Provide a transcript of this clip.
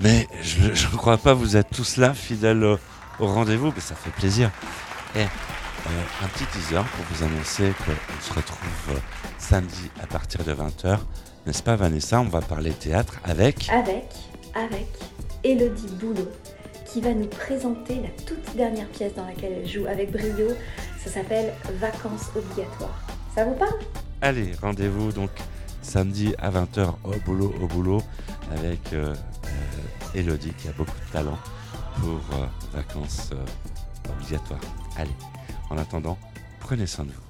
Mais je ne crois pas, vous êtes tous là, fidèles au, au rendez-vous, mais ça fait plaisir. Et euh, un petit teaser pour vous annoncer qu'on se retrouve euh, samedi à partir de 20h. N'est-ce pas Vanessa? On va parler théâtre avec... Avec, avec Elodie Boulot qui va nous présenter la toute dernière pièce dans laquelle elle joue avec brio. Ça s'appelle Vacances obligatoires. Ça vous parle? Allez, rendez-vous donc samedi à 20h au boulot, au boulot, avec euh, euh, Elodie qui a beaucoup de talent pour euh, vacances obligatoires. Allez, en attendant, prenez soin de vous.